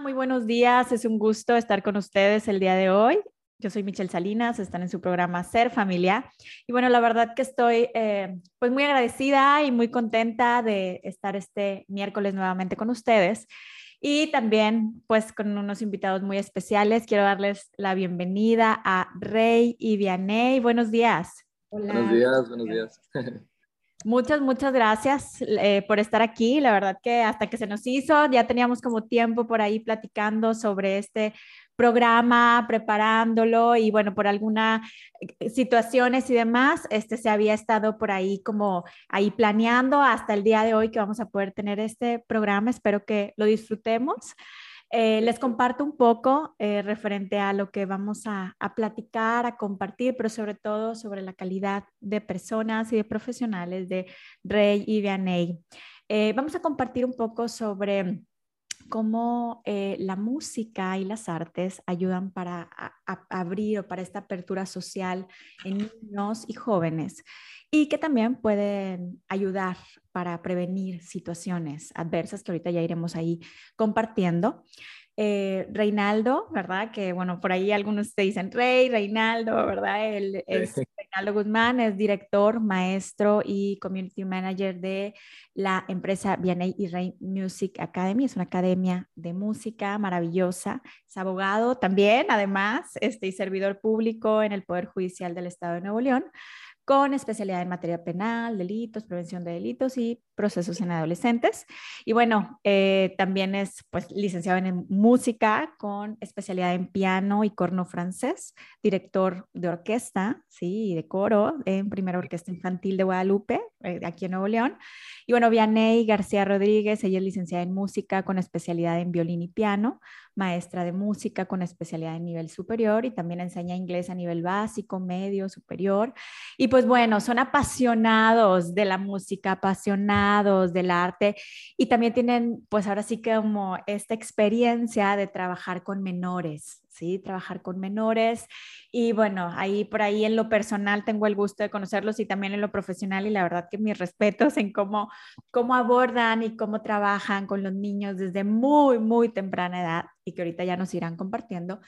muy buenos días. Es un gusto estar con ustedes el día de hoy. Yo soy Michelle Salinas, están en su programa Ser Familia. Y bueno, la verdad que estoy eh, pues muy agradecida y muy contenta de estar este miércoles nuevamente con ustedes. Y también pues con unos invitados muy especiales. Quiero darles la bienvenida a Rey y Vianey. Buenos días. Hola. Buenos días, buenos días. Muchas, muchas gracias eh, por estar aquí. La verdad que hasta que se nos hizo, ya teníamos como tiempo por ahí platicando sobre este programa, preparándolo y bueno, por algunas eh, situaciones y demás, este se había estado por ahí como ahí planeando hasta el día de hoy que vamos a poder tener este programa. Espero que lo disfrutemos. Eh, les comparto un poco eh, referente a lo que vamos a, platicar, a compartir, pero sobre todo sobre la calidad de personas y de profesionales de Rey y Vianey. Eh, vamos a compartir un poco sobre cómo la música y las artes ayudan para abrir o para esta apertura social en niños y jóvenes y que también pueden ayudar para prevenir situaciones adversas que ahorita ya iremos ahí compartiendo. Eh, Reinaldo, ¿verdad? Que bueno, por ahí algunos te dicen Rey, Reinaldo, ¿verdad? Él es Reinaldo Guzmán, es director, maestro y community manager de la empresa Vianney y Rey Music Academy. Es una academia de música maravillosa. Es abogado también, además, este, y servidor público en el Poder Judicial del Estado de Nuevo León con especialidad en materia penal, delitos, prevención de delitos y procesos en adolescentes. Y bueno, eh, también es pues licenciado en música con especialidad en piano y corno francés, director de orquesta, sí, de coro en Primera Orquesta Infantil de Guadalupe, eh, aquí en Nuevo León. Y bueno, Vianey García Rodríguez, ella es licenciada en música con especialidad en violín y piano, maestra de música con especialidad en nivel superior y también enseña inglés a nivel básico, medio, superior. Y pues bueno, son apasionados de la música, apasionados del arte y también tienen pues ahora sí que como esta experiencia de trabajar con menores, ¿sí? Trabajar con menores. Y bueno, ahí por ahí en lo personal tengo el gusto de conocerlos y también en lo profesional y la verdad que mis respetos en cómo, cómo abordan y cómo trabajan con los niños desde muy, muy temprana edad y que ahorita ya nos irán compartiendo.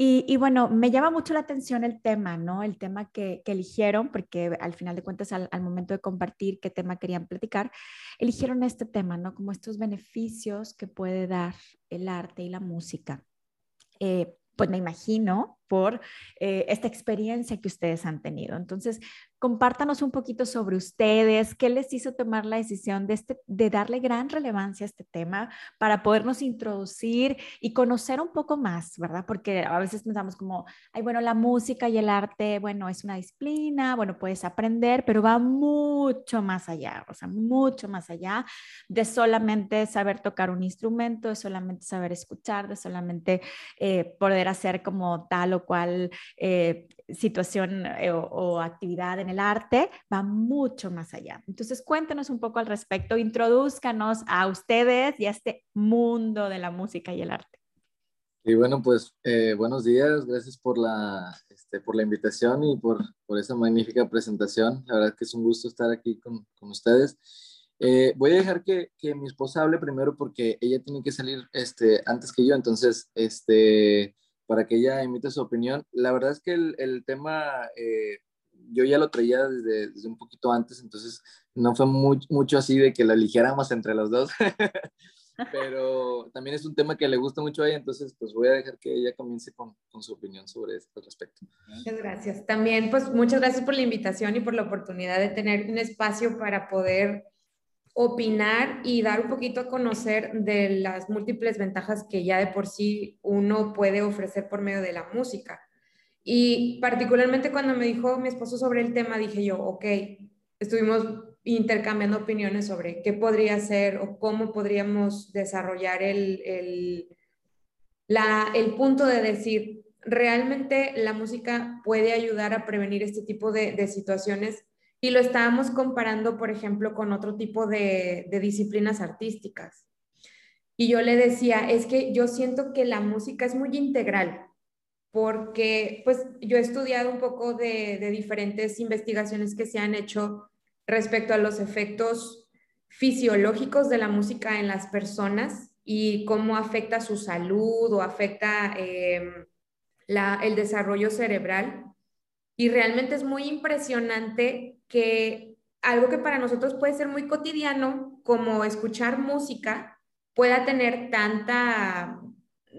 Y, bueno, me llama mucho la atención el tema, ¿no? El tema que, eligieron, porque al final de cuentas, al, momento de compartir qué tema querían platicar, eligieron este tema, ¿no? Como estos beneficios que puede dar el arte y la música. Eh, pues me imagino, por eh, esta experiencia que ustedes han tenido. Entonces, compártanos un poquito sobre ustedes, qué les hizo tomar la decisión de, este, de darle gran relevancia a este tema para podernos introducir y conocer un poco más, ¿verdad? Porque a veces pensamos como, ay, bueno, la música y el arte, bueno, es una disciplina, bueno, puedes aprender, pero va mucho más allá, o sea, mucho más allá de solamente saber tocar un instrumento, de solamente saber escuchar, de solamente eh, poder hacer como tal o cual eh, situación eh, o, actividad en el arte va mucho más allá. Entonces, cuéntenos un poco al respecto, introduzcanos a ustedes y a este mundo de la música y el arte. Y bueno, pues eh, buenos días, gracias por la, este, por la invitación y por, por, esa magnífica presentación. La verdad que es un gusto estar aquí con, con ustedes. voy a dejar que, que, mi esposa hable primero porque ella tiene que salir este, antes que yo, entonces, este, para que ella emita su opinión. La verdad es que el, el tema eh, yo ya lo traía desde, desde, un poquito antes, entonces no fue muy, mucho así de que la eligiéramos entre los dos. Pero también es un tema que le gusta mucho a ella, entonces pues voy a dejar que ella comience con, con su opinión sobre este respecto. Muchas gracias. También pues muchas gracias por la invitación y por la oportunidad de tener un espacio para poder opinar y dar un poquito a conocer de las múltiples ventajas que ya de por sí uno puede ofrecer por medio de la música. Y particularmente cuando me dijo mi esposo sobre el tema, dije yo, ok, estuvimos intercambiando opiniones sobre qué podría ser o cómo podríamos desarrollar el, el, la, el punto de decir, realmente la música puede ayudar a prevenir este tipo de, de situaciones y lo estábamos comparando, por ejemplo, con otro tipo de, disciplinas artísticas. Y yo le decía, es que yo siento que la música es muy integral, porque pues yo he estudiado un poco de, de diferentes investigaciones que se han hecho respecto a los efectos fisiológicos de la música en las personas y cómo afecta su salud o afecta em, el desarrollo cerebral. Y realmente es muy impresionante que algo que para nosotros puede ser muy cotidiano, como escuchar música, pueda tener tanta,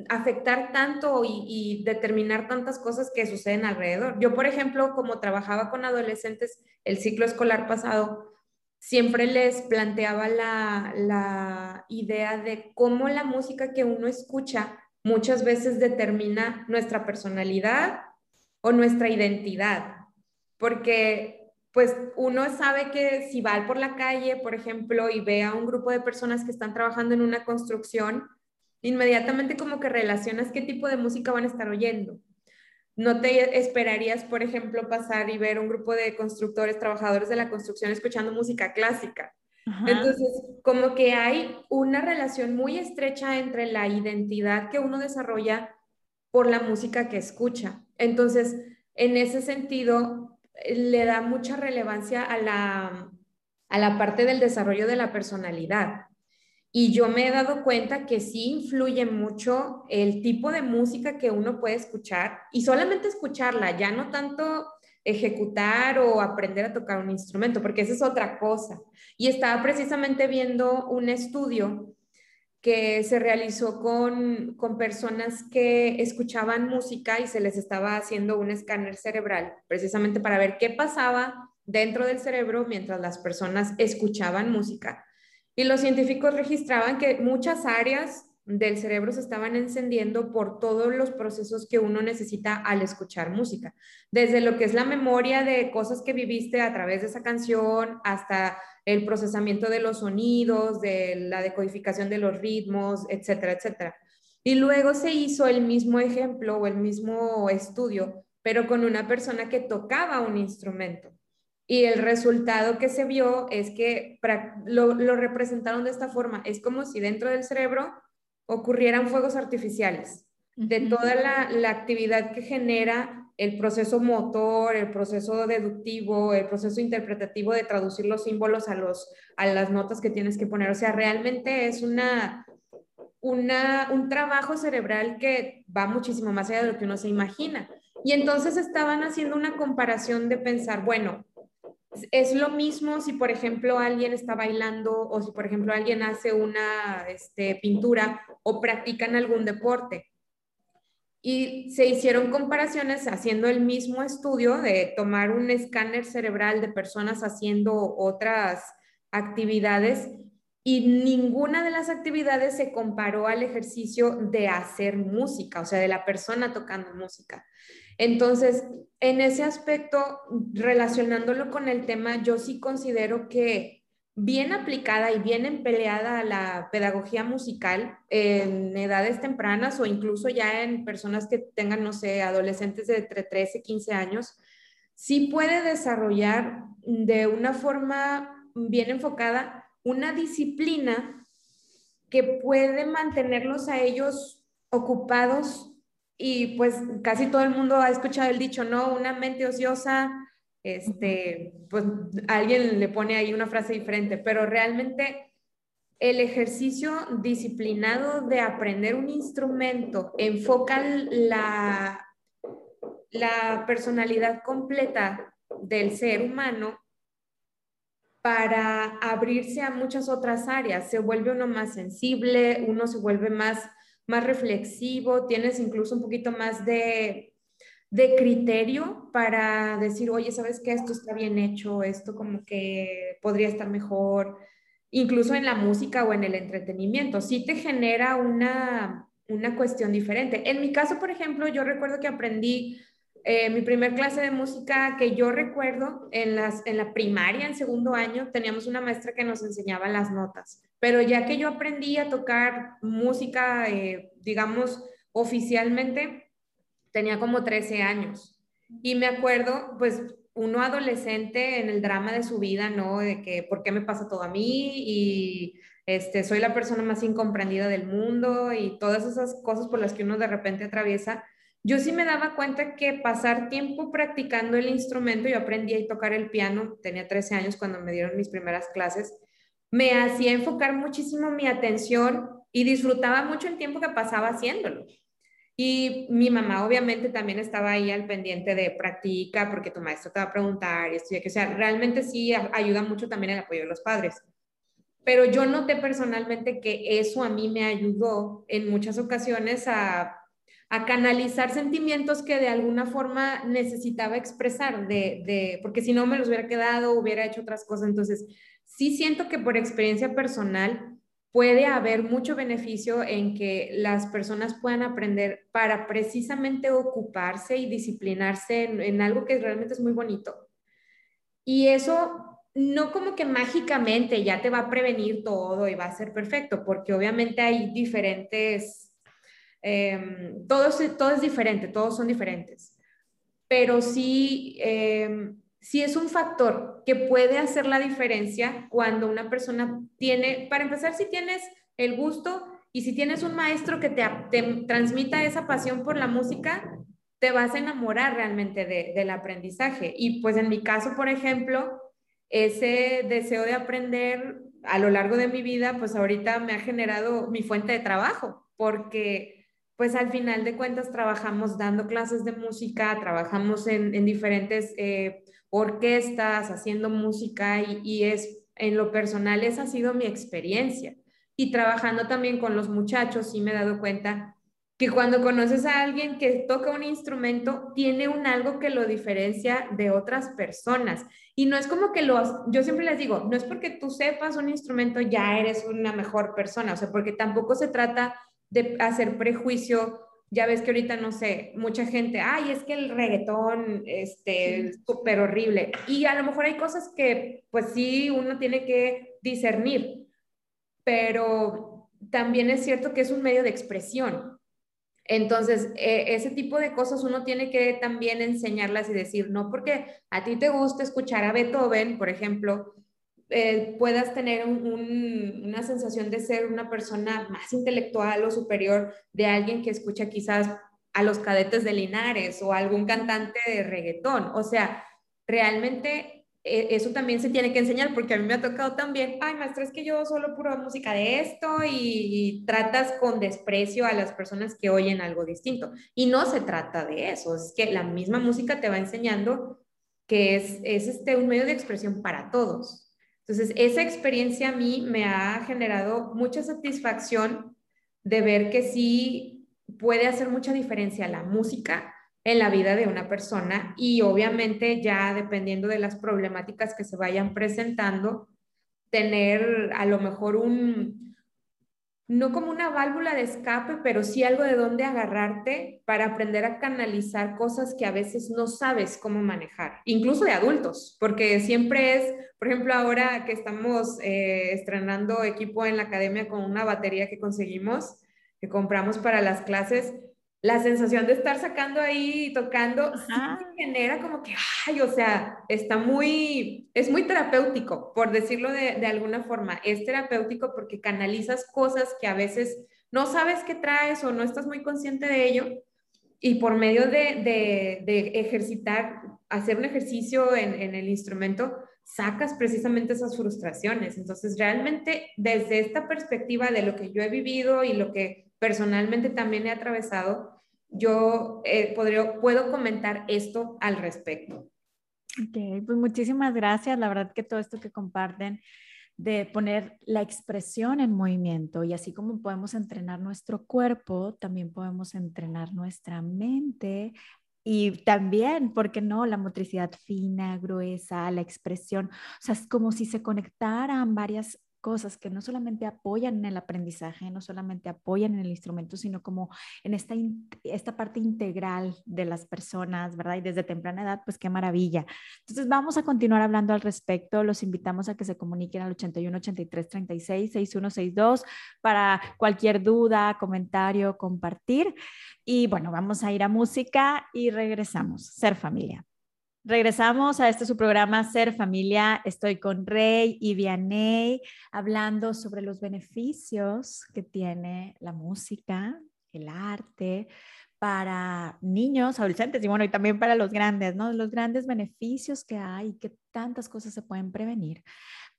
afectar tanto y, determinar tantas cosas que suceden alrededor. Yo, por ejemplo, como trabajaba con adolescentes el ciclo escolar pasado, siempre les planteaba la, la idea de cómo la música que uno escucha muchas veces determina nuestra personalidad o nuestra identidad, porque pues uno sabe que si va por la calle, por ejemplo, y ve a un grupo de personas que están trabajando en una construcción, inmediatamente como que relacionas qué tipo de música van a estar oyendo. No te esperarías, por ejemplo, pasar y ver un grupo de constructores, trabajadores de la construcción escuchando música clásica. Entonces, como que hay una relación muy estrecha entre la identidad que uno desarrolla por la música que escucha. Entonces, en ese sentido, le da mucha relevancia a la, a la parte del desarrollo de la personalidad. Y yo me he dado cuenta que sí influye mucho el tipo de música que uno puede escuchar y solamente escucharla, ya no tanto ejecutar o aprender a tocar un instrumento, porque esa es otra cosa. Y estaba precisamente viendo un estudio que se realizó con, con personas que escuchaban música y se les estaba haciendo un escáner cerebral, precisamente para ver qué pasaba dentro del cerebro mientras las personas escuchaban música. Y los científicos registraban que muchas áreas del cerebro se estaban encendiendo por todos los procesos que uno necesita al escuchar música, desde lo que es la memoria de cosas que viviste a través de esa canción hasta el procesamiento de los sonidos, de la decodificación de los ritmos, etcétera, etcétera. Y luego se hizo el mismo ejemplo o el mismo estudio, pero con una persona que tocaba un instrumento. Y el resultado que se vio es que lo, representaron de esta forma. Es como si dentro del cerebro ocurrieran fuegos artificiales de toda la, la actividad que genera el proceso motor, el proceso deductivo, el proceso interpretativo de traducir los símbolos a, los, a las notas que tienes que poner. O sea, realmente es una, una, un trabajo cerebral que va muchísimo más allá de lo que uno se imagina. Y entonces estaban haciendo una comparación de pensar, bueno, es lo mismo si, por ejemplo, alguien está bailando o si, por ejemplo, alguien hace una este, pintura o practican algún deporte y se hicieron comparaciones haciendo el mismo estudio de tomar un escáner cerebral de personas haciendo otras actividades y ninguna de las actividades se comparó al ejercicio de hacer música, o sea, de la persona tocando música. Entonces, en ese aspecto, relacionándolo con el tema, yo sí considero que bien aplicada y bien empleada a la pedagogía musical en edades tempranas o incluso ya en personas que tengan, no sé, adolescentes de entre 13 y 15 años, sí puede desarrollar de una forma bien enfocada una disciplina que puede mantenerlos a ellos ocupados y pues casi todo el mundo ha escuchado el dicho, ¿no? Una mente ociosa este, pues alguien le pone ahí una frase diferente, pero realmente el ejercicio disciplinado de aprender un instrumento enfoca la, la personalidad completa del ser humano para abrirse a muchas otras áreas. Se vuelve uno más sensible, uno se vuelve más, más reflexivo, tienes incluso un poquito más de de criterio para decir, oye, ¿sabes qué? Esto está bien hecho, esto como que podría estar mejor, incluso en la música o en el entretenimiento, sí te genera una, una cuestión diferente. En mi caso, por ejemplo, yo recuerdo que aprendí eh, mi primer clase de música que yo recuerdo en, las, en la primaria, en segundo año, teníamos una maestra que nos enseñaba las notas, pero ya que yo aprendí a tocar música, eh, digamos, oficialmente, tenía como 13 años. Y me acuerdo, pues, uno adolescente en el drama de su vida, ¿no? De que, ¿por qué me pasa todo a mí? Y este, soy la persona más incomprendida del mundo y todas esas cosas por las que uno de repente atraviesa. Yo sí me daba cuenta que pasar tiempo practicando el instrumento, yo aprendí a tocar el piano, tenía 13 años cuando me dieron mis primeras clases, me hacía enfocar muchísimo mi atención y disfrutaba mucho el tiempo que pasaba haciéndolo. Y mi mamá obviamente también estaba ahí al pendiente de practica porque tu maestro te va a preguntar estudia, que o sea, realmente sí ayuda mucho también el apoyo de los padres. Pero yo noté personalmente que eso a mí me ayudó en muchas ocasiones a, a canalizar sentimientos que de alguna forma necesitaba expresar, de, de, porque si no me los hubiera quedado, hubiera hecho otras cosas. Entonces, sí siento que por experiencia personal, puede haber mucho beneficio en que las personas puedan aprender para precisamente ocuparse y disciplinarse en, algo que realmente es muy bonito. Y eso no como que mágicamente ya te va a prevenir todo y va a ser perfecto, porque obviamente hay diferentes, em, todo, es, diferente, todos son diferentes, pero sí... Em, si es un factor que puede hacer la diferencia cuando una persona tiene, para empezar, si tienes el gusto y si tienes un maestro que te, transmita esa pasión por la música, te vas a enamorar realmente del aprendizaje. Y pues en mi caso, por ejemplo, ese deseo de aprender a lo largo de mi vida, pues ahorita me ha generado mi fuente de trabajo, porque pues al final de cuentas trabajamos dando clases de música, trabajamos en, diferentes eh, orquestas, haciendo música y, es, en lo personal, esa ha sido mi experiencia. Y trabajando también con los muchachos, sí me he dado cuenta que cuando conoces a alguien que toca un instrumento, tiene un algo que lo diferencia de otras personas. Y no es como que los, yo siempre les digo, no es porque tú sepas un instrumento ya eres una mejor persona, o sea, porque tampoco se trata de hacer prejuicio ya ves que ahorita, no sé, mucha gente, ay, es que el reggaetón, este, es súper horrible. Y a lo mejor hay cosas que, pues sí, uno tiene que discernir, pero también es cierto que es un medio de expresión. Entonces, e, ese tipo de cosas uno tiene que también enseñarlas y decir, no porque a ti te gusta escuchar a Beethoven, por ejemplo, eh, puedas tener una sensación de ser una persona más intelectual o superior de alguien que escucha quizás a los cadetes de Linares o algún cantante de reggaetón. O sea, realmente eh, eso también se tiene que enseñar porque a mí me ha tocado también, ay, maestra, es que yo solo puro música de esto y, tratas con desprecio a las personas que oyen algo distinto. Y no se trata de eso, es que la misma música te va enseñando que es, es este, un medio de expresión para todos. Entonces, esa experiencia a mí me ha generado mucha satisfacción de ver que sí puede hacer mucha diferencia la música en la vida de una persona y obviamente ya dependiendo de las problemáticas que se vayan presentando, tener a lo mejor un, no como una válvula de escape, pero sí algo de dónde agarrarte para aprender a canalizar cosas que a veces no sabes cómo manejar, incluso de adultos, porque siempre es, por ejemplo, ahora que estamos eh, estrenando equipo en la academia con una batería que conseguimos, que compramos para las clases, la sensación de estar sacando ahí y tocando genera como que, ay, o sea, está muy, es muy terapéutico, por decirlo de, de, alguna forma. Es terapéutico porque canalizas cosas que a veces no sabes qué traes o no estás muy consciente de ello. Y por medio de, de, de ejercitar, hacer un ejercicio en, en el instrumento, sacas precisamente esas frustraciones. Entonces, realmente desde esta perspectiva de lo que yo he vivido y lo que personalmente también he atravesado, yo eh, puedo comentar esto al respecto. Ok, pues muchísimas gracias. La verdad que todo esto que comparten de poner la expresión en movimiento y así como podemos entrenar nuestro cuerpo, también podemos entrenar nuestra mente y también, ¿por qué no? La motricidad fina, gruesa, la expresión. O sea, es como si se conectaran varias cosas que no solamente apoyan en el aprendizaje, no solamente apoyan en el instrumento, sino como en esta, esta parte integral de las personas, ¿verdad? Y desde temprana edad, pues qué maravilla. Entonces vamos a continuar hablando al respecto. Los invitamos a que se comuniquen al 81 83 36 6162 para cualquier duda, comentario, compartir. Y bueno, vamos a ir a música y regresamos. Ser familia. Regresamos a este su programa Ser Familia. Estoy con Rey y Vianey hablando sobre los beneficios que tiene la música, el arte para niños, adolescentes y bueno, y también para los grandes, ¿no? Los grandes beneficios que hay, que tantas cosas se pueden prevenir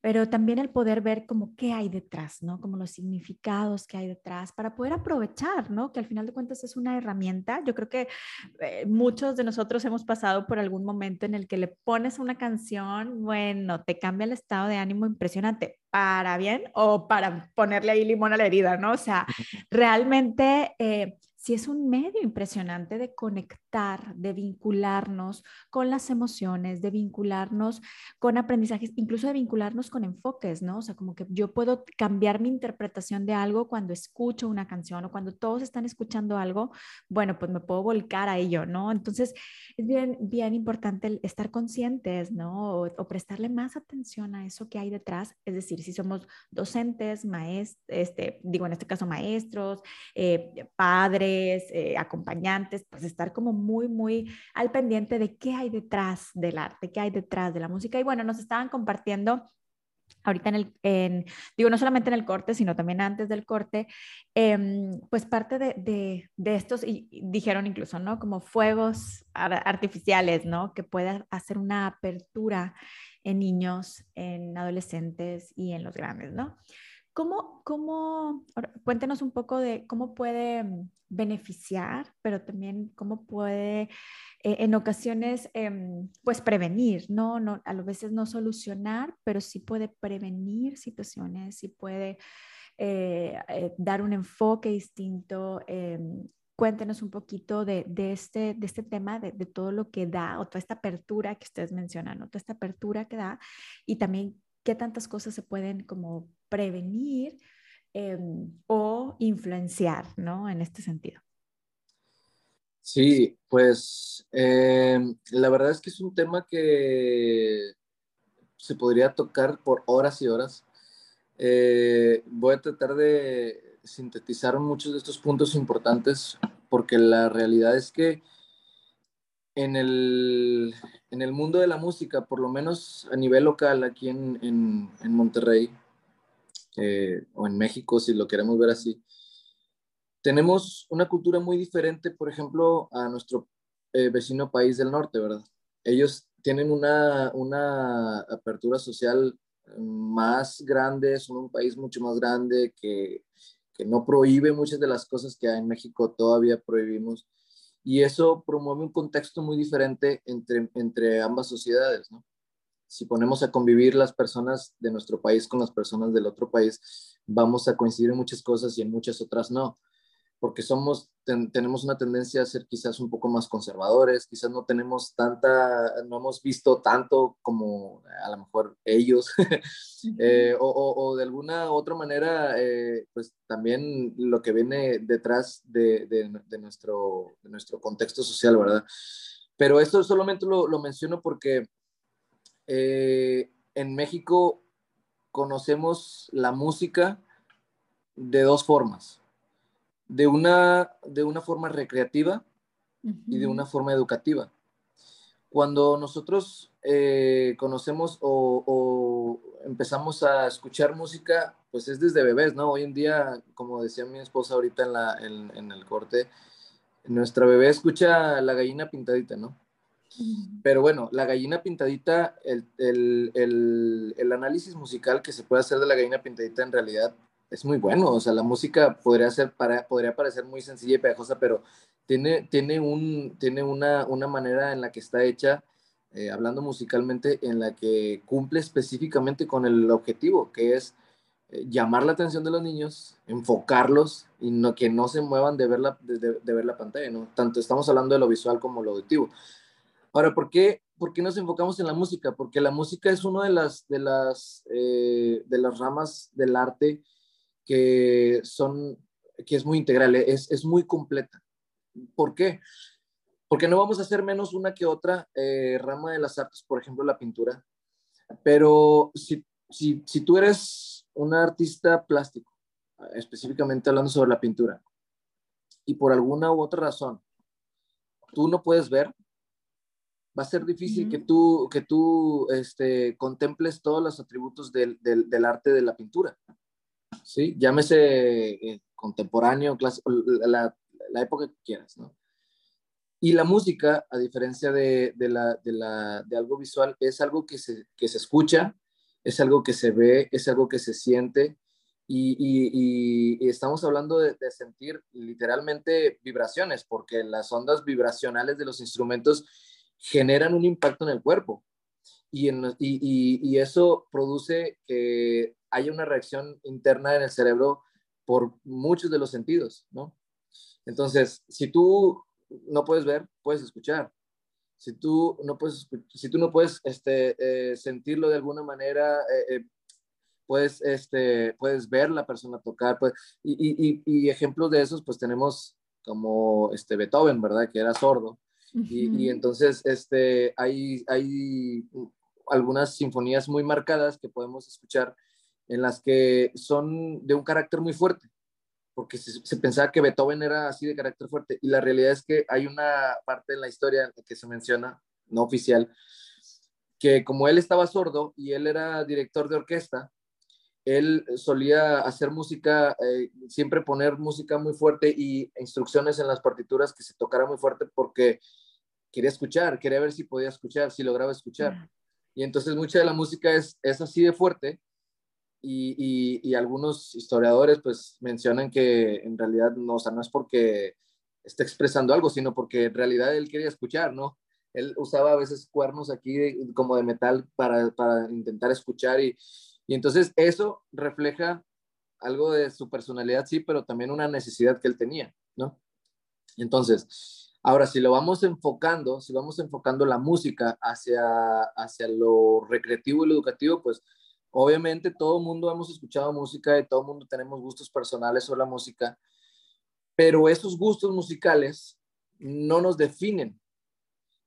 pero también el poder ver como qué hay detrás, ¿no? Como los significados que hay detrás para poder aprovechar, ¿no? Que al final de cuentas es una herramienta. Yo creo que eh, muchos de nosotros hemos pasado por algún momento en el que le pones una canción, bueno, te cambia el estado de ánimo impresionante, para bien o para ponerle ahí limón a la herida, ¿no? O sea, realmente... Eh, si es un medio impresionante de conectar, de vincularnos con las emociones, de vincularnos con aprendizajes, incluso de vincularnos con enfoques, ¿no? O sea, como que yo puedo cambiar mi interpretación de algo cuando escucho una canción o cuando todos están escuchando algo, bueno, pues me puedo volcar a ello, ¿no? Entonces, es bien, bien importante estar conscientes, ¿no? O, prestarle más atención a eso que hay detrás, es decir, si somos docentes, maestros, este, digo en este caso maestros, eh, padres, eh, acompañantes, pues estar como muy, muy al pendiente de qué hay detrás del arte, qué hay detrás de la música. Y bueno, nos estaban compartiendo ahorita en el, digo, no solamente en el corte, sino también antes del corte, em, pues parte de, de, de, estos, y dijeron incluso, ¿no? Como fuegos artificiales, ¿no? Que pueda hacer una apertura en niños, en adolescentes y en los grandes, ¿no? ¿Cómo, cómo, cuéntenos un poco de cómo puede mm, beneficiar, pero también cómo puede eh, en ocasiones em, pues prevenir, ¿no? ¿no? A veces no solucionar, pero sí puede prevenir situaciones, sí puede eh, eh, dar un enfoque distinto. Em, cuéntenos un poquito de, de, este, de este tema, de, de, todo lo que da, o toda esta apertura que ustedes mencionan, toda esta apertura que da, y también qué tantas cosas se pueden como prevenir em, o influenciar, ¿no? En este sentido. Sí, pues em, la verdad es que es un tema que se podría tocar por horas y horas. Eh, voy a tratar de sintetizar muchos de estos puntos importantes porque la realidad es que en el, en el mundo de la música, por lo menos a nivel local aquí en, en, Monterrey eh, o en México, si lo queremos ver así, tenemos una cultura muy diferente, por ejemplo, a nuestro eh, vecino país del norte, ¿verdad? Ellos tienen una, una apertura social más grande, son un país mucho más grande que, que no prohíbe muchas de las cosas que en México todavía prohibimos y eso promueve un contexto muy diferente entre, entre ambas sociedades, ¿no? Si ponemos a convivir las personas de nuestro país con las personas del otro país, vamos a coincidir en muchas cosas y en muchas otras no porque somos, tenemos una tendencia a ser quizás un poco más conservadores, quizás no tenemos tanta, no hemos visto tanto como a lo mejor ellos, eh, o, o, de alguna otra manera, eh, pues también lo que viene detrás de, de, nuestro, de nuestro contexto social, ¿verdad? Pero esto solamente lo, lo menciono porque eh, en México conocemos la música de dos formas de una, de una forma recreativa y de una forma educativa. Cuando nosotros eh, conocemos o, empezamos a escuchar música, pues es desde bebés, ¿no? Hoy en día, como decía mi esposa ahorita en, la, en, el corte, nuestra bebé escucha la gallina pintadita, ¿no? Pero bueno, la gallina pintadita, el, el, el, análisis musical que se puede hacer de la gallina pintadita en realidad es muy bueno. O sea, la música podría, ser para, podría parecer muy sencilla y pegajosa, pero tiene, tiene, un, tiene una, una manera en la que está hecha, eh, hablando musicalmente, en la que cumple específicamente con el objetivo, que es eh, llamar la atención de los niños, enfocarlos y no, que no se muevan de ver, la, de, ver la pantalla, ¿no? Tanto estamos hablando de lo visual como lo auditivo. Ahora, ¿por qué, ¿por qué nos enfocamos en la música? Porque la música es una de las, de las, eh, de las ramas del arte que son, que es muy integral, es, es muy completa. ¿Por qué? Porque no vamos a hacer menos una que otra eh, rama de las artes, por ejemplo, la pintura. Pero si, si, si tú eres un artista plástico, específicamente hablando sobre la pintura, y por alguna u otra razón tú no puedes ver, va a ser difícil que tú, que tú este, contemples todos los atributos del, del, del, arte de la pintura. ¿sí? Llámese eh, contemporáneo, clásico, la, la, época que quieras, ¿no? Y la música, a diferencia de, de, la, de, la, de algo visual, es algo que se, que se escucha es algo que se ve, es algo que se siente y, estamos hablando de, sentir literalmente vibraciones, porque las ondas vibracionales de los instrumentos generan un impacto en el cuerpo y, y eso produce que haya una reacción interna en el cerebro por muchos de los sentidos, ¿no? Entonces, si tú no puedes ver, puedes escuchar. Si tú no puedes, si tú no puedes este, eh, sentirlo de alguna manera, eh, eh, puedes, este, puedes ver la persona tocar. Pues, y, y, ejemplos de esos, pues tenemos como este Beethoven, ¿verdad? Que era sordo. Y, entonces este, hay, hay algunas sinfonías muy marcadas que podemos escuchar en las que son de un carácter muy fuerte porque se, pensaba que Beethoven era así de carácter fuerte y la realidad es que hay una parte en la historia que se menciona, no oficial, que como él estaba sordo y él era director de orquesta, él solía hacer música, eh, siempre poner música muy fuerte y instrucciones en las partituras que se tocara muy fuerte porque quería escuchar, quería ver si podía escuchar, si lograba escuchar. Y entonces mucha de la música es, es así de fuerte y, algunos historiadores pues mencionan que en realidad no, o sea, no es porque esté expresando algo, sino porque en realidad él quería escuchar, ¿no? Él usaba a veces cuernos aquí como de metal para, para intentar escuchar y, y entonces eso refleja algo de su personalidad, sí, pero también una necesidad que él tenía, ¿no? Entonces, ahora si lo vamos enfocando, si vamos enfocando la música hacia, hacia lo recreativo y lo educativo, pues Obviamente todo mundo hemos escuchado música y todo mundo tenemos gustos personales sobre la música, pero esos gustos musicales no nos definen,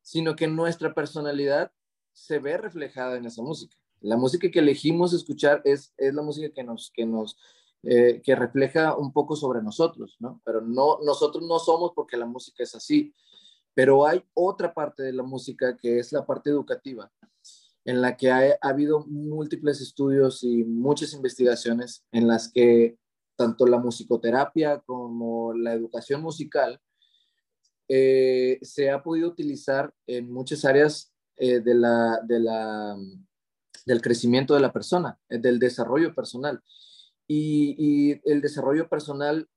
sino que nuestra personalidad se ve reflejada en esa música. La música que elegimos escuchar es, es la música que nos, que nos, eh, que refleja un poco sobre nosotros, ¿no? Pero no, nosotros no somos porque la música es así. Pero hay otra parte de la música que es la parte educativa, en la que ha, habido múltiples estudios y muchas investigaciones en las que tanto la musicoterapia como la educación musical eh, se ha podido utilizar en muchas áreas eh, de la, de la, del crecimiento de la persona, eh, del desarrollo personal. Y, el desarrollo personal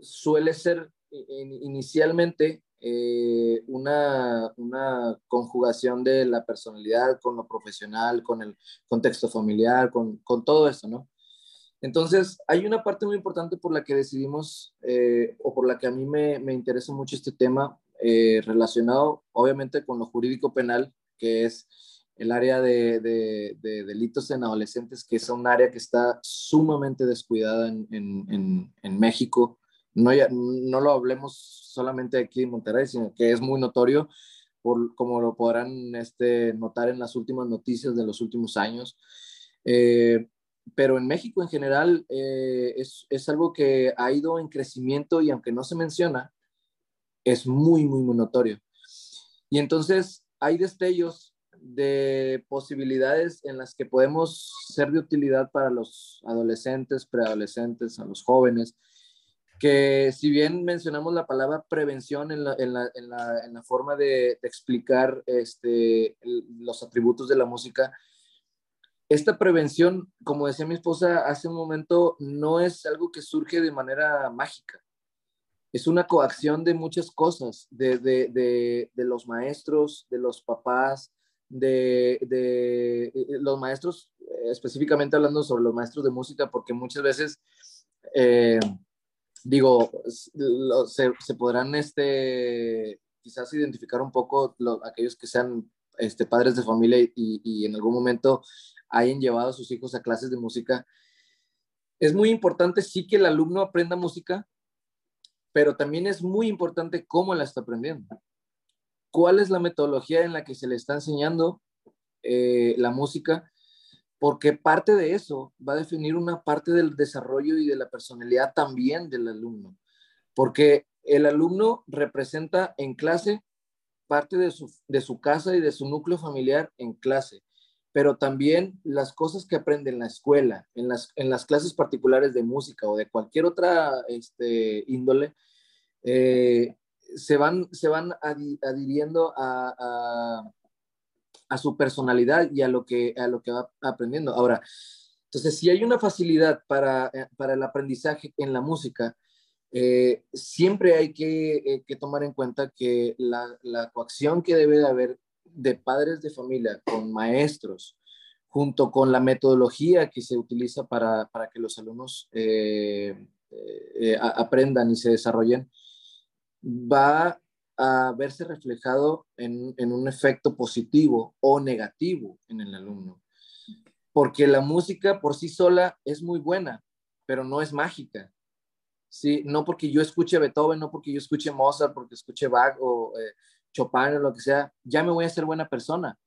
suele ser inicialmente eh, una, una, conjugación de la personalidad con lo profesional, con el contexto familiar, con, con todo eso, ¿no? Entonces, hay una parte muy importante por la que decidimos, eh, o por la que a mí me, me interesa mucho este tema, relacionado obviamente con lo jurídico penal, que es el área de, de, de, delitos en adolescentes, que es un área que está sumamente descuidada en México no, no lo hablemos solamente aquí en Monterrey, sino que es muy notorio, por, como lo podrán este, notar en las últimas noticias de los últimos años. Eh, pero en México en general eh, es, es, algo que ha ido en crecimiento y aunque no se menciona, es muy, muy, muy notorio. Y entonces hay destellos de posibilidades en las que podemos ser de utilidad para los adolescentes, preadolescentes, a los jóvenes, que si bien mencionamos la palabra prevención en la, en la, en la, en la forma de, explicar este, los atributos de la música, esta prevención, como decía mi esposa hace un momento, no es algo que surge de manera mágica. Es una coacción de muchas cosas, de, de, de, de los maestros, de los papás, de, de, los maestros, específicamente hablando sobre los maestros de música, porque muchas veces... Eh, digo, se, podrán este, quizás identificar un poco aquellos que sean este, padres de familia y, en algún momento hayan llevado a sus hijos a clases de música. Es muy importante sí que el alumno aprenda música, pero también es muy importante cómo la está aprendiendo. ¿Cuál es la metodología en la que se le está enseñando eh, la música? porque parte de eso va a definir una parte del desarrollo y de la personalidad también del alumno, porque el alumno representa en clase parte de su, de su casa y de su núcleo familiar en clase, pero también las cosas que aprende en la escuela, en las, en las clases particulares de música o de cualquier otra este, índole, eh, se van, se van adhiriendo a, a su personalidad y a lo que, a lo que va aprendiendo. Ahora, entonces, si hay una facilidad para, eh, para el aprendizaje en la música, eh, siempre hay que, que, tomar en cuenta que la, la coacción que debe de haber de padres de familia con maestros, junto con la metodología que se utiliza para, para que los alumnos eh, eh, aprendan y se desarrollen, va a verse reflejado en, en, un efecto positivo o negativo en el alumno. Porque la música por sí sola es muy buena, pero no es mágica. ¿sí? No porque yo escuche Beethoven, no porque yo escuche Mozart, porque escuche Bach o eh, Chopin o lo que sea, ya me voy a ser buena persona.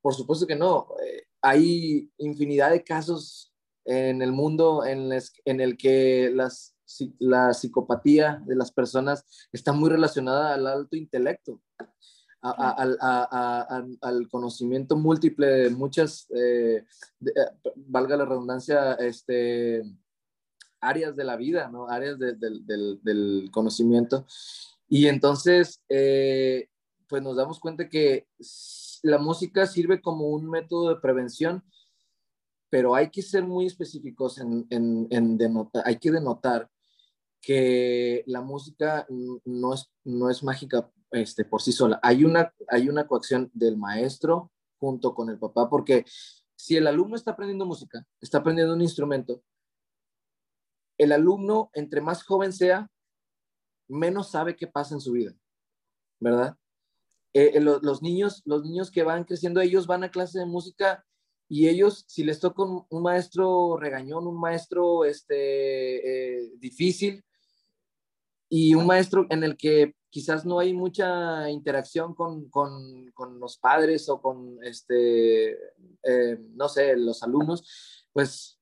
Por supuesto que no. Eh, hay infinidad de casos en el mundo en, en el que las, la psicopatía de las personas está muy relacionada al alto intelecto, al conocimiento múltiple de muchas, eh, valga la redundancia, este, áreas de la vida, ¿no? Áreas del, conocimiento. Y entonces, eh, pues nos damos cuenta que la música sirve como un método de prevención, pero hay que ser muy específicos en, en, denotar, hay que denotar que la música no es, no es mágica este, por sí sola. Hay una, hay una coacción del maestro junto con el papá, porque si el alumno está aprendiendo música, está aprendiendo un instrumento, el alumno, entre más joven sea, menos sabe qué pasa en su vida, ¿verdad? Eh, eh, los, niños, los niños que van creciendo, ellos van a clase de música y ellos, si les toca un, maestro regañón, un maestro este, eh, difícil y un maestro en el que quizás no hay mucha interacción con, los padres o con, este, no sé, los alumnos, pues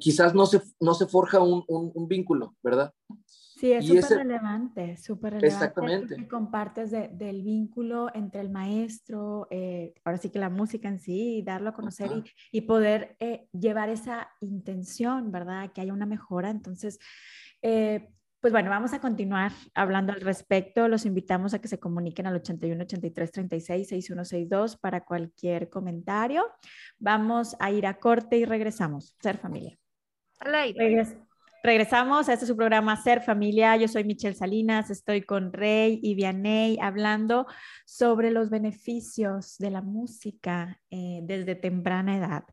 quizás no se, no se forja un, un, vínculo, ¿verdad? Sí, es súper relevante, súper relevante. Exactamente. Que compartes del vínculo entre el maestro, eh, ahora sí que la música en sí, darlo a conocer y, y, poder eh, llevar esa intención, ¿verdad? Que haya una mejora. Entonces, eh, pues bueno, vamos a continuar hablando al respecto. Los invitamos a que se comuniquen al 81 83 36 6162 para cualquier comentario. Vamos a ir a corte y regresamos. Ser familia. regresamos a este su programa Ser Familia. Yo soy Michelle Salinas, estoy con Rey y Vianey hablando sobre los beneficios de la música eh, desde temprana edad.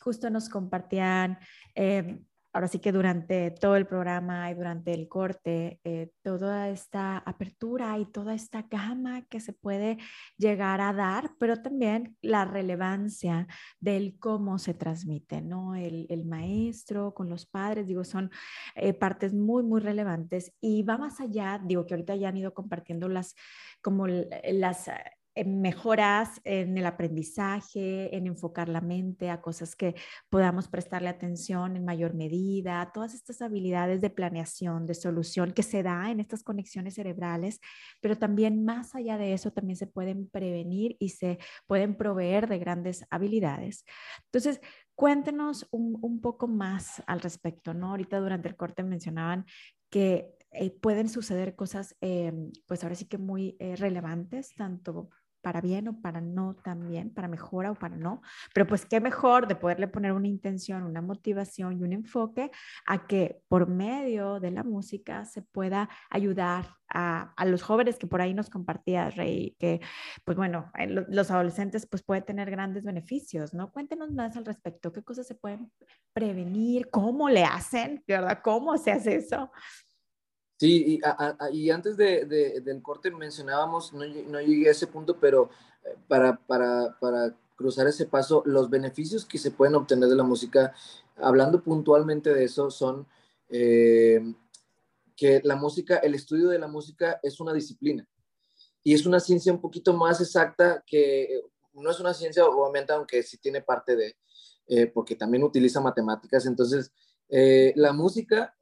Justo nos compartían eh, ahora sí que durante todo el programa y durante el corte, eh, toda esta apertura y toda esta gama que se puede llegar a dar, pero también la relevancia del cómo se transmite, ¿no? El, maestro con los padres, digo, son eh, partes muy, muy relevantes y va más allá, digo que ahorita ya han ido compartiendo las, como las mejoras en el aprendizaje, en enfocar la mente a cosas que podamos prestarle atención en mayor medida, todas estas habilidades de planeación, de solución que se da en estas conexiones cerebrales, pero también más allá de eso también se pueden prevenir y se pueden proveer de grandes habilidades. Entonces, cuéntenos un, poco más al respecto, ¿no? Ahorita durante el corte mencionaban que eh, pueden suceder cosas, em, pues ahora sí que muy eh, relevantes, tanto para bien o para no también, para mejora o para no, pero pues qué mejor de poderle poner una intención, una motivación y un enfoque a que por medio de la música se pueda ayudar a, a los jóvenes que por ahí nos compartía Rey, que pues bueno, los adolescentes pues puede tener grandes beneficios, ¿no? Cuéntenos más al respecto, qué cosas se pueden prevenir, cómo le hacen, ¿verdad? ¿Cómo se hace eso? Sí, y, antes de, del corte mencionábamos, no, no, llegué a ese punto, pero eh, para, para, para, cruzar ese paso, los beneficios que se pueden obtener de la música, hablando puntualmente de eso, son eh, que la música, el estudio de la música es una disciplina y es una ciencia un poquito más exacta que, no es una ciencia obviamente, aunque sí tiene parte de, eh, porque también utiliza matemáticas, entonces la música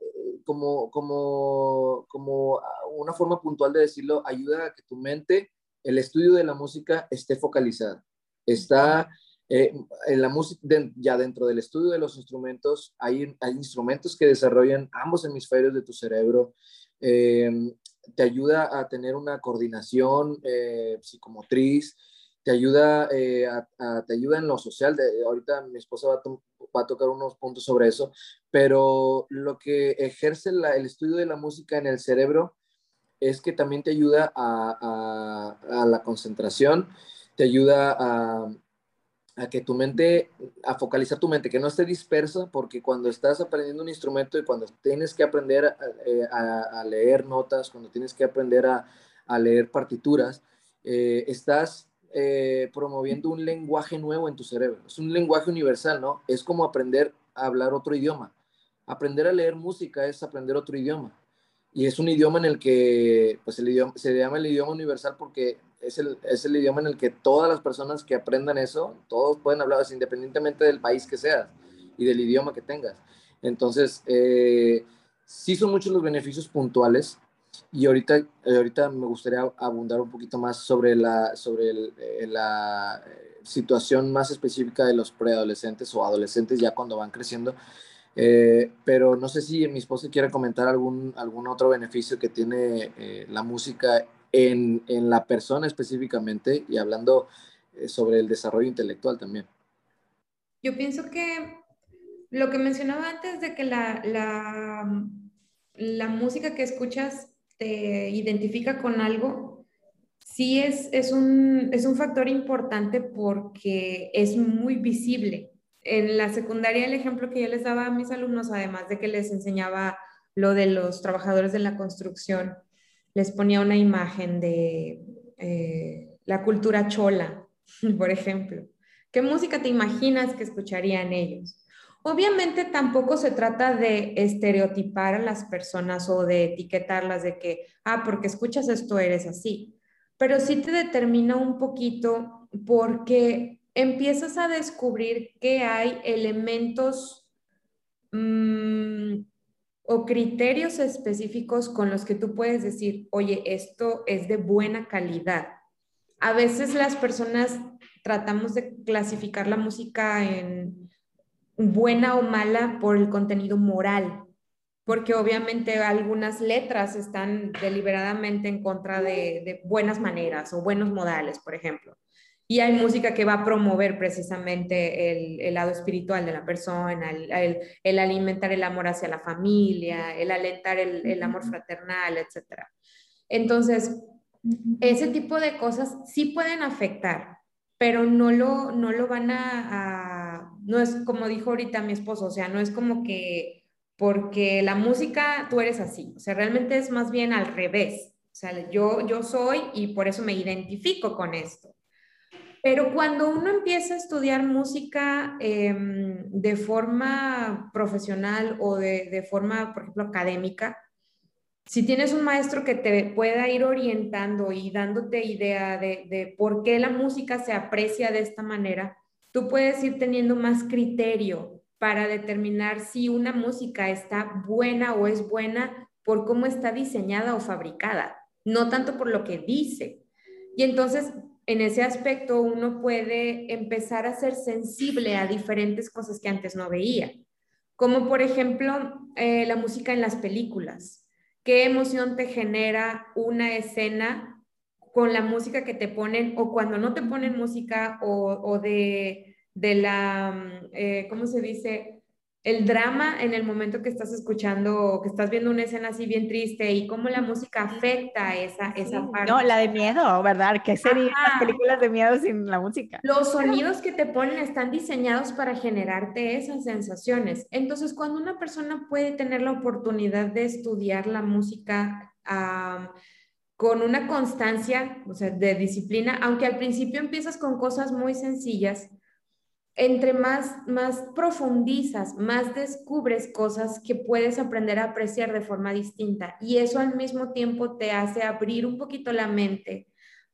como, como, como una forma puntual de decirlo, ayuda a que tu mente, el estudio de la música esté focalizada. Está eh, en la música, ya dentro del estudio de los instrumentos, hay, hay instrumentos que desarrollan ambos hemisferios de tu cerebro. Eh, te ayuda a tener una coordinación eh, psicomotriz, te ayuda, eh, te ayuda en lo social. De, ahorita mi esposa va a, tocar unos puntos sobre eso, pero lo que ejerce el estudio de la música en el cerebro es que también te ayuda a, a la concentración, te ayuda a, a que tu mente, a focalizar tu mente, que no esté dispersa, porque cuando estás aprendiendo un instrumento y cuando tienes que aprender a, eh, leer notas, cuando tienes que aprender a, leer partituras, eh, estás eh, promoviendo un lenguaje nuevo en tu cerebro. Es un lenguaje universal, ¿no? Es como aprender a hablar otro idioma. Aprender a leer música es aprender otro idioma. Y es un idioma en el que, pues el idioma, se llama el idioma universal porque es el, es el idioma en el que todas las personas que aprendan eso, todos pueden hablar, independientemente del país que seas y del idioma que tengas. Entonces, eh, sí son muchos los beneficios puntuales y ahorita, eh, ahorita me gustaría abundar un poquito más sobre la, sobre eh, la situación más específica de los preadolescentes o adolescentes ya cuando van creciendo. pero no sé si mi esposa quiere comentar algún, algún otro beneficio que tiene la música en, en la persona específicamente y hablando eh, sobre el desarrollo intelectual también. Yo pienso que lo que mencionaba antes de que la, la, la música que escuchas te identifica con algo, sí es, es, un, es un factor importante porque es muy visible. En la secundaria, el ejemplo que yo les daba a mis alumnos, además de que les enseñaba lo de los trabajadores de la construcción, les ponía una imagen de eh, la cultura chola, por ejemplo. ¿Qué música te imaginas que escucharían ellos? Obviamente tampoco se trata de estereotipar a las personas o de etiquetarlas de que, ah, porque escuchas esto eres así, pero sí te determina un poquito porque empiezas a descubrir que hay elementos mmm, o criterios específicos con los que tú puedes decir, oye, esto es de buena calidad. A veces las personas tratamos de clasificar la música en buena o mala por el contenido moral, porque obviamente algunas letras están deliberadamente en contra de, de buenas maneras o buenos modales, por ejemplo. Y hay música que va a promover precisamente el, lado espiritual de la persona, el, alimentar el amor hacia la familia, el alentar el, amor fraternal, etc. Entonces, ese tipo de cosas sí pueden afectar, pero no lo, no lo van a, no es como dijo ahorita mi esposo, o sea, no es como que porque la música tú eres así, o sea, realmente es más bien al revés. O sea, yo, yo soy y por eso me identifico con esto. Pero cuando uno empieza a estudiar música em, de forma profesional o de, forma, por ejemplo, académica, si tienes un maestro que te pueda ir orientando y dándote idea de, de, por qué la música se aprecia de esta manera, tú puedes ir teniendo más criterio para determinar si una música está buena o es buena por cómo está diseñada o fabricada, no tanto por lo que dice. Y entonces en ese aspecto uno puede empezar a ser sensible a diferentes cosas que antes no veía, como por ejemplo eh, la música en las películas. ¿Qué emoción te genera una escena con la música que te ponen o cuando no te ponen música o, de, la, mm, eh, ¿cómo se dice? el drama en el momento que estás escuchando, que estás viendo una escena así bien triste y cómo la música afecta a esa, esa parte. No, la de miedo, ¿verdad? ¿Qué serían las películas de miedo sin la música? Los sonidos que te ponen están diseñados para generarte esas sensaciones. Entonces, cuando una persona puede tener la oportunidad de estudiar la música con una constancia, o sea, de disciplina, aunque al principio empiezas con cosas muy sencillas, entre más, más profundizas, más descubres cosas que puedes aprender a apreciar de forma distinta. Y eso al mismo tiempo te hace abrir un poquito la mente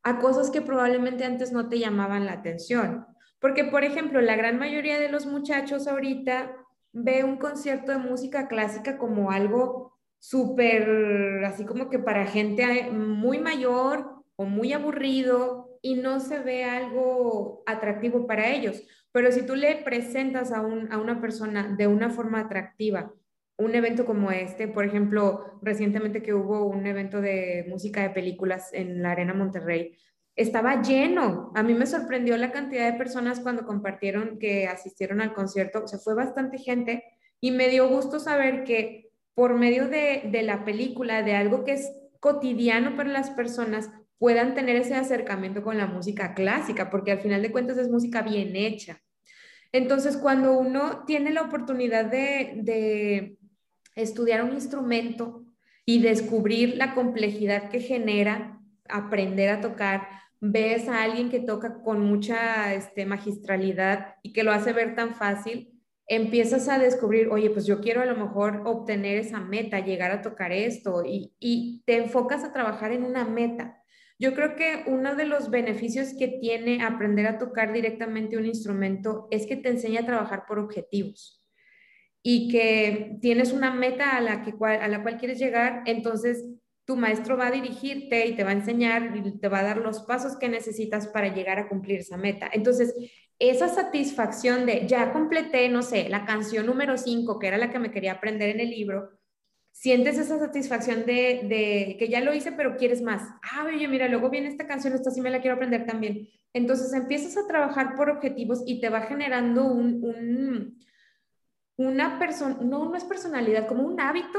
a cosas que probablemente antes no te llamaban la atención. Porque, por ejemplo, la gran mayoría de los muchachos ahorita ve un concierto de música clásica como algo súper, así como que para gente muy mayor o muy aburrido y no se ve algo atractivo para ellos pero si tú le presentas a, una persona de una forma atractiva un evento como este, por ejemplo, recientemente que hubo un evento de música de películas en la Arena Monterrey, estaba lleno. A mí me sorprendió la cantidad de personas cuando compartieron que asistieron al concierto. O sea, fue bastante gente y me dio gusto saber que por medio de, de la película, de algo que es cotidiano para las personas, puedan tener ese acercamiento con la música clásica, porque al final de cuentas es música bien hecha. Entonces, cuando uno tiene la oportunidad de, estudiar un instrumento y descubrir la complejidad que genera aprender a tocar, ves a alguien que toca con mucha este, magistralidad y que lo hace ver tan fácil, empiezas a descubrir, oye, pues yo quiero a lo mejor obtener esa meta, llegar a tocar esto y te enfocas a trabajar en una meta. Yo creo que uno de los beneficios que tiene aprender a tocar directamente un instrumento es que te enseña a trabajar por objetivos y que tienes una meta a la, que, a la cual quieres llegar, entonces tu maestro va a dirigirte y te va a enseñar y te va a dar los pasos que necesitas para llegar a cumplir esa meta. Entonces, esa satisfacción de ya completé, no sé, la canción número 5, que era la que me quería aprender en el libro, sientes esa satisfacción de, que ya lo hice, pero quieres más. Ah, oye, mira, luego viene esta canción, esta sí me la quiero aprender también. Entonces empiezas a trabajar por objetivos y te va generando un, una persona, no, no es personalidad, como un hábito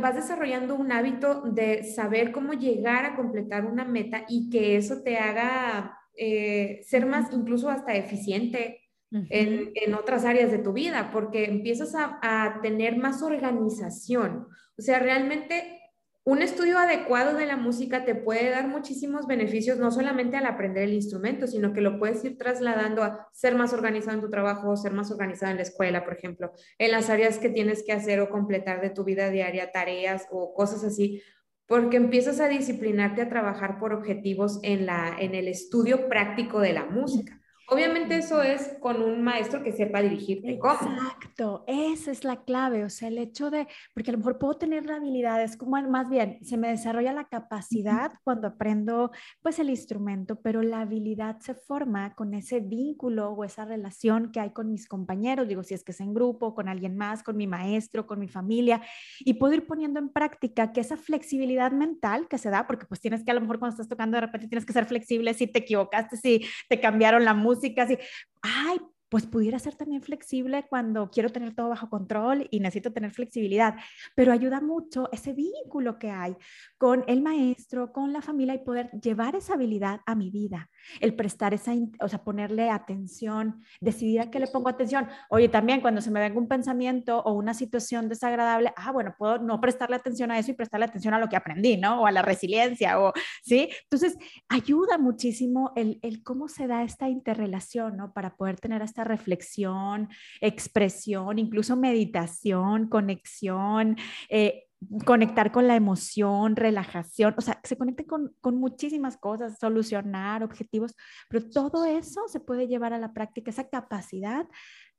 vas desarrollando un hábito de saber cómo llegar a completar una meta y que eso te haga eh, ser más incluso hasta eficiente en, en, otras áreas de tu vida, porque empiezas a, a tener más organización. O sea, realmente un estudio adecuado de la música te puede dar muchísimos beneficios, no solamente al aprender el instrumento, sino que lo puedes ir trasladando a ser más organizado en tu trabajo, ser más organizado en la escuela, por ejemplo, en las áreas que tienes que hacer o completar de tu vida diaria, tareas o cosas así, porque empiezas a disciplinarte a trabajar por objetivos en, la, en el estudio práctico de la música. Obviamente eso es con un maestro que sepa dirigirte. Exacto, esa es la clave, o sea, el hecho de, porque a lo mejor puedo tener la habilidad, es como más bien, se me desarrolla la capacidad cuando aprendo pues el instrumento, pero la habilidad se forma con ese vínculo o esa relación que hay con mis compañeros, digo, si es que es en grupo, con alguien más, con mi maestro, con mi familia, y puedo ir poniendo en práctica que esa flexibilidad mental que se da, porque pues tienes que a lo mejor cuando estás tocando de repente tienes que ser flexible si te equivocaste, si te cambiaron la música, casi, ay, pues pudiera ser también flexible cuando quiero tener todo bajo control y necesito tener flexibilidad, pero ayuda mucho ese vínculo que hay con el maestro, con la familia y poder llevar esa habilidad a mi vida, el prestar esa, o sea, ponerle atención, decidir a qué le pongo atención. Oye, también cuando se me venga un pensamiento o una situación desagradable, ah, bueno, puedo no prestarle atención a eso y prestarle atención a lo que aprendí, ¿no? O a la resiliencia, o, ¿sí? Entonces, ayuda muchísimo el, el cómo se da esta interrelación, ¿no? Para poder tener esta reflexión, expresión, incluso meditación, conexión, eh, conectar con la emoción, relajación, o sea, se conecte con, con, muchísimas cosas, solucionar objetivos, pero todo eso se puede llevar a la práctica, esa capacidad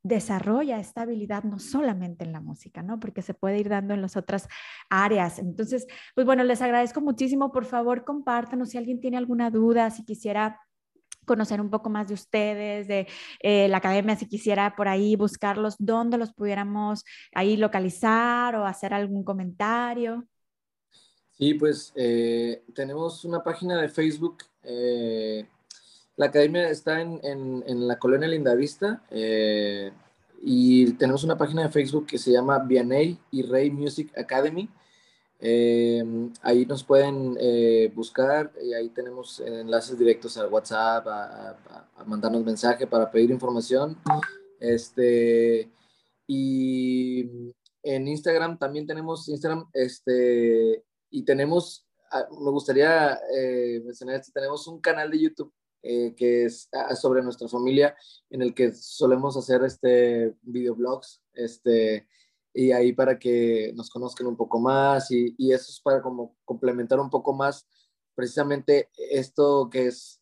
desarrolla esta habilidad no solamente en la música, ¿no? Porque se puede ir dando en las otras áreas. Entonces, pues bueno, les agradezco muchísimo. Por favor, compártanos si alguien tiene alguna duda, si quisiera conocer un poco más de ustedes, de eh, la academia, si quisiera por ahí buscarlos, dónde los pudiéramos ahí localizar o hacer algún comentario. Sí, pues eh, tenemos una página de Facebook. Eh, la academia está en, en, en la colonia Lindavista y tenemos una página de Facebook que se llama Vianey y Rey Music Academy. Eh, ahí nos pueden eh, buscar y ahí tenemos enlaces directos al WhatsApp, a, mandarnos mensaje para pedir información. Este, y en Instagram también tenemos Instagram, este, y tenemos, ah, me gustaría eh, mencionar esto, tenemos un canal de YouTube que es ah, sobre nuestra familia en el que solemos hacer este videoblogs, este, y ahí para que nos conozcan un poco más y, y, eso es para como complementar un poco más precisamente esto que es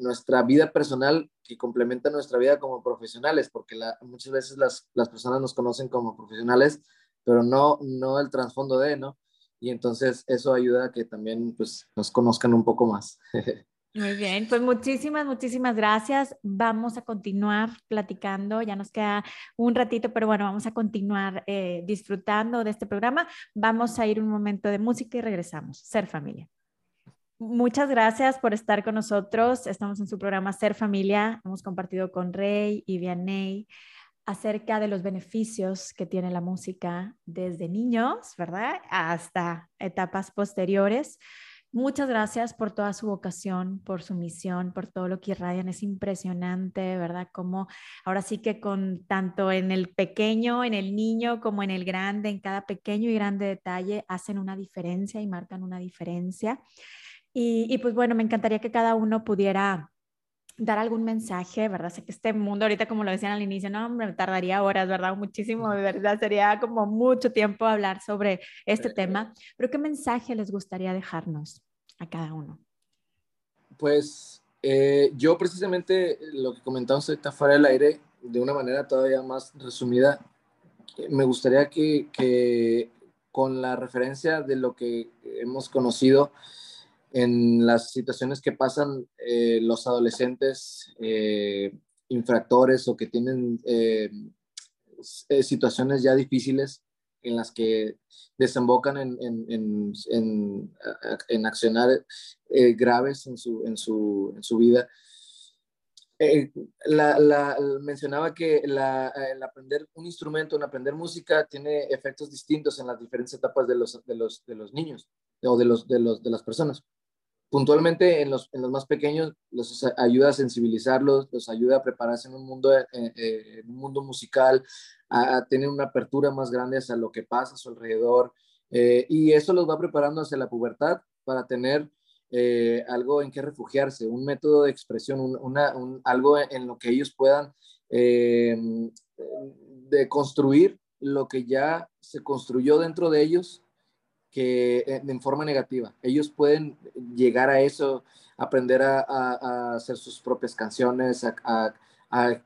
nuestra vida personal que complementa nuestra vida como profesionales, porque muchas veces las, las, personas nos conocen como profesionales, pero no, no el trasfondo de, ¿no? Y entonces eso ayuda a que también pues, nos conozcan un poco más. Muy bien, pues muchísimas, muchísimas gracias. Vamos a continuar platicando, ya nos queda un ratito, pero bueno, vamos a continuar eh, disfrutando de este programa. Vamos a ir un momento de música y regresamos. Ser familia. Muchas gracias por estar con nosotros. Estamos en su programa Ser Familia. Hemos compartido con Rey y Vianney acerca de los beneficios que tiene la música desde niños, ¿verdad? Hasta etapas posteriores. Muchas gracias por toda su vocación, por su misión, por todo lo que irradian. Es impresionante, ¿verdad? Como ahora sí que con tanto en el pequeño, en el niño, como en el grande, en cada pequeño y grande detalle, hacen una diferencia y marcan una diferencia. Y, y pues bueno, me encantaría que cada uno pudiera dar algún mensaje, ¿verdad? Sé que este mundo ahorita, como lo decían al inicio, no, me tardaría horas, ¿verdad? Muchísimo, de verdad, sería como mucho tiempo hablar sobre este tema, pero ¿qué mensaje les gustaría dejarnos a cada uno? Pues eh, yo precisamente lo que comentamos ahorita fuera del aire, de una manera todavía más resumida, me gustaría que, que con la referencia de lo que hemos conocido, en las situaciones que pasan eh, los adolescentes eh, infractores o que tienen eh, situaciones ya difíciles en las que desembocan en, en, en, en accionar graves en su, en, su, su vida. La, mencionaba que el aprender un instrumento, el aprender música, tiene efectos distintos en las diferentes etapas de los, de los, de los niños o de, los, de, los, de las personas puntualmente en los, en los más pequeños los ayuda a sensibilizarlos, los ayuda a prepararse en un mundo, eh, eh, en un mundo musical, a, tener una apertura más grande hacia lo que pasa a su alrededor. Eh, y eso los va preparando hacia la pubertad para tener algo en que refugiarse, un método de expresión, una, un, algo en lo que ellos puedan de construir lo que ya se construyó dentro de ellos que eh, en forma negativa. Ellos pueden llegar a eso, aprender a, hacer sus propias canciones, a,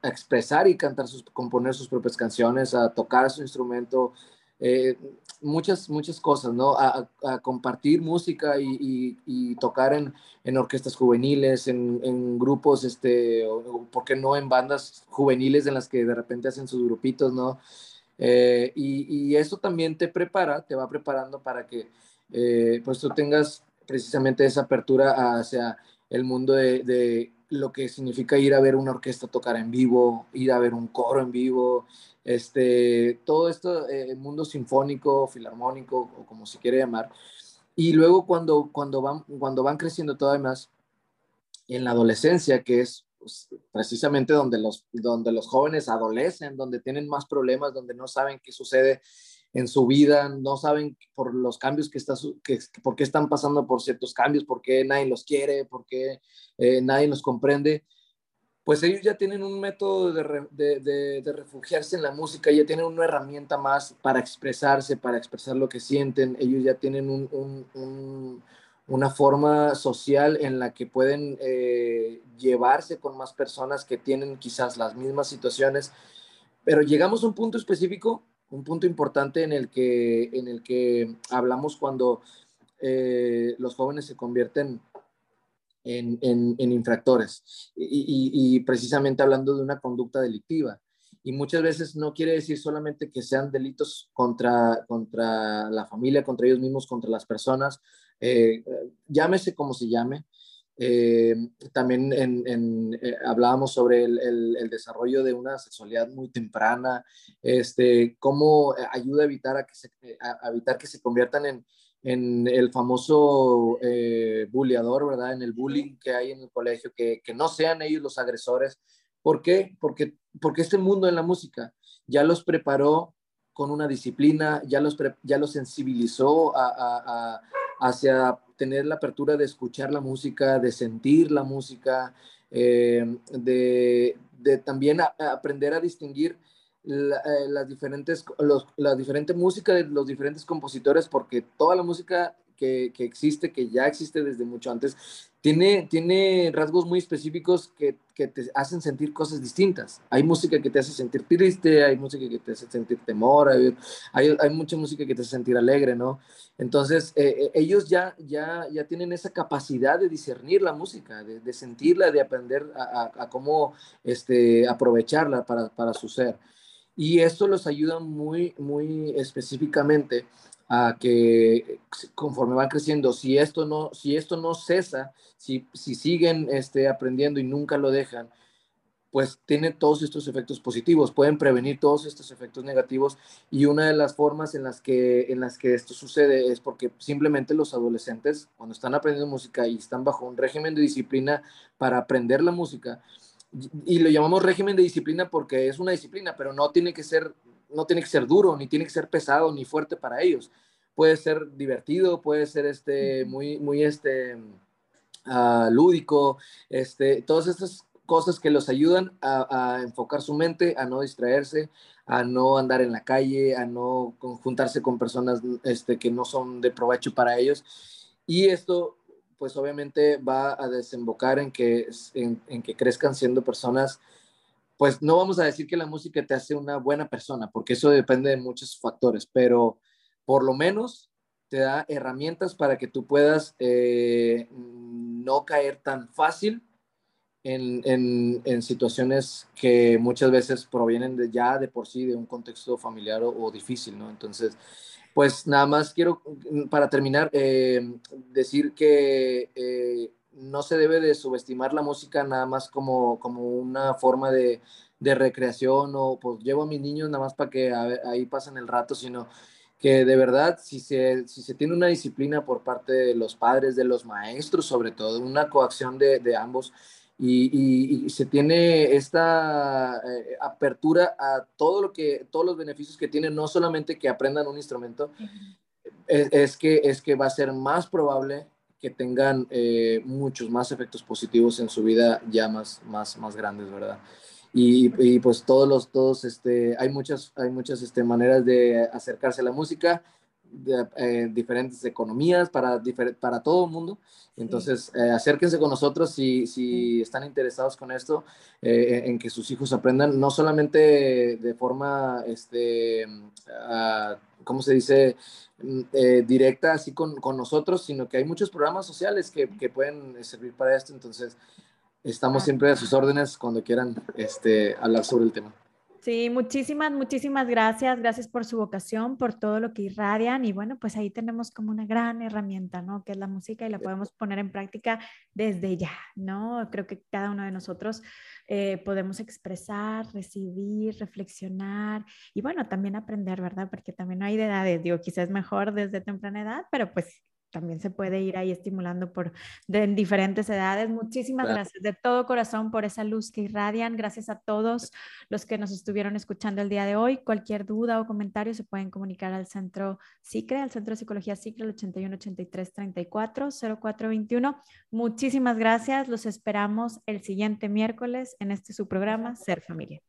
expresar y cantar, sus, componer sus propias canciones, a tocar su instrumento, eh, muchas, muchas cosas, ¿no? A, compartir música y, tocar en, en, orquestas juveniles, en, grupos, este, o, ¿por qué no en bandas juveniles en las que de repente hacen sus grupitos, ¿no? Eh, y, eso también te prepara, te va preparando para que eh, pues tú tengas precisamente esa apertura hacia el mundo de, lo que significa ir a ver una orquesta tocar en vivo, ir a ver un coro en vivo, este, todo esto, eh, mundo sinfónico, filarmónico o como se quiere llamar. Y luego cuando, cuando, van, cuando van creciendo todavía más en la adolescencia, que es pues, precisamente donde los, donde los jóvenes adolecen, donde tienen más problemas, donde no saben qué sucede en su vida, no saben por los cambios que está, que, por qué están pasando por ciertos cambios, por qué nadie los quiere, por qué eh, nadie los comprende, pues ellos ya tienen un método de, de, refugiarse en la música, ya tienen una herramienta más para expresarse, para expresar lo que sienten, ellos ya tienen un una forma social en la que pueden eh, llevarse con más personas que tienen quizás las mismas situaciones, pero llegamos a un punto específico, un punto importante en el que, en el que hablamos cuando eh, los jóvenes se convierten en, infractores. Y, precisamente hablando de una conducta delictiva. Y muchas veces no quiere decir solamente que sean delitos contra, contra la familia, contra ellos mismos, contra las personas, eh, llámese como se llame. Eh, también en, eh, hablábamos sobre el, desarrollo de una sexualidad muy temprana, este, cómo ayuda a evitar, a que, se, a evitar que se conviertan en, en el famoso eh, bulleador, ¿verdad? En el bullying que hay en el colegio, que, que no sean ellos los agresores, ¿Por qué? Porque, porque este mundo en la música ya los preparó con una disciplina, ya los, ya los sensibilizó a, hacia tener la apertura de escuchar la música, de sentir la música, eh, de, también aprender a distinguir eh, las diferentes, la diferente música de los diferentes compositores, porque toda la música que, existe, que ya existe desde mucho antes, tiene, tiene rasgos muy específicos que, que, te hacen sentir cosas distintas. Hay música que te hace sentir triste, hay música que te hace sentir temor, hay, hay, mucha música que te hace sentir alegre, ¿no? Entonces, eh, eh, ellos ya, ya, ya tienen esa capacidad de discernir la música, de, de sentirla, de aprender a, a, cómo este, aprovecharla para, para su ser. Y esto los ayuda muy, muy específicamente a que conforme van creciendo, si esto no, si esto no cesa, si, si siguen este, aprendiendo y nunca lo dejan, pues tiene todos estos efectos positivos, pueden prevenir todos estos efectos negativos y una de las formas en las que, en las que esto sucede es porque simplemente los adolescentes cuando están aprendiendo música y están bajo un régimen de disciplina para aprender la música, y lo llamamos régimen de disciplina porque es una disciplina, pero no tiene que ser, no tiene que ser duro, ni tiene que ser pesado, ni fuerte para ellos. Puede ser divertido, puede ser este, muy, muy este, uh, lúdico, este, todas estas cosas que los ayudan a, enfocar su mente, a no distraerse, a no andar en la calle, a no juntarse con personas este, que no son de provecho para ellos. Y esto, pues obviamente va a desembocar en que, en, que crezcan siendo personas, pues no vamos a decir que la música te hace una buena persona, porque eso depende de muchos factores, pero por lo menos te da herramientas para que tú puedas eh, no caer tan fácil en, situaciones que muchas veces provienen de, ya de por sí de un contexto familiar o, difícil, ¿no? Entonces, pues nada más quiero, para terminar, eh, decir que eh, no se debe de subestimar la música nada más como, como una forma de, de recreación o pues llevo a mis niños nada más para que ahí pasen el rato, sino que de verdad, si se, si se tiene una disciplina por parte de los padres, de los maestros, sobre todo, una coacción de, de ambos, y, se tiene esta eh, apertura a todo lo que, todos los beneficios que tiene, no solamente que aprendan un instrumento, es, que, es que va a ser más probable que tengan eh, muchos más efectos positivos en su vida ya más, más, más grandes, ¿verdad? Y, y, pues todos los, todos, este, hay muchas, hay muchas este, maneras de acercarse a la música, de, eh, diferentes economías para, para todo el mundo. Entonces, eh, acérquense con nosotros si, si están interesados con esto, eh, en que sus hijos aprendan, no solamente de forma, este, uh, ¿cómo se dice? Mm, directa, así con, con, nosotros, sino que hay muchos programas sociales que, que pueden servir para esto. Entonces, estamos siempre a sus órdenes cuando quieran este, hablar sobre el tema. Sí, muchísimas, muchísimas gracias. Gracias por su vocación, por todo lo que irradian. Y bueno, pues ahí tenemos como una gran herramienta, ¿no? Que es la música y la podemos poner en práctica desde ya, ¿no? Creo que cada uno de nosotros eh, podemos expresar, recibir, reflexionar y bueno, también aprender, ¿verdad? Porque también no hay de edades, digo, quizás mejor desde temprana edad, pero pues también se puede ir ahí estimulando por de, en diferentes edades. Muchísimas gracias de todo corazón por esa luz que irradian. Gracias a todos los que nos estuvieron escuchando el día de hoy. Cualquier duda o comentario se pueden comunicar al centro SICRE, al Centro de Psicología SICRE, el 81 83 34 0421. Muchísimas gracias. Los esperamos el siguiente miércoles en este su programa Ser Familia.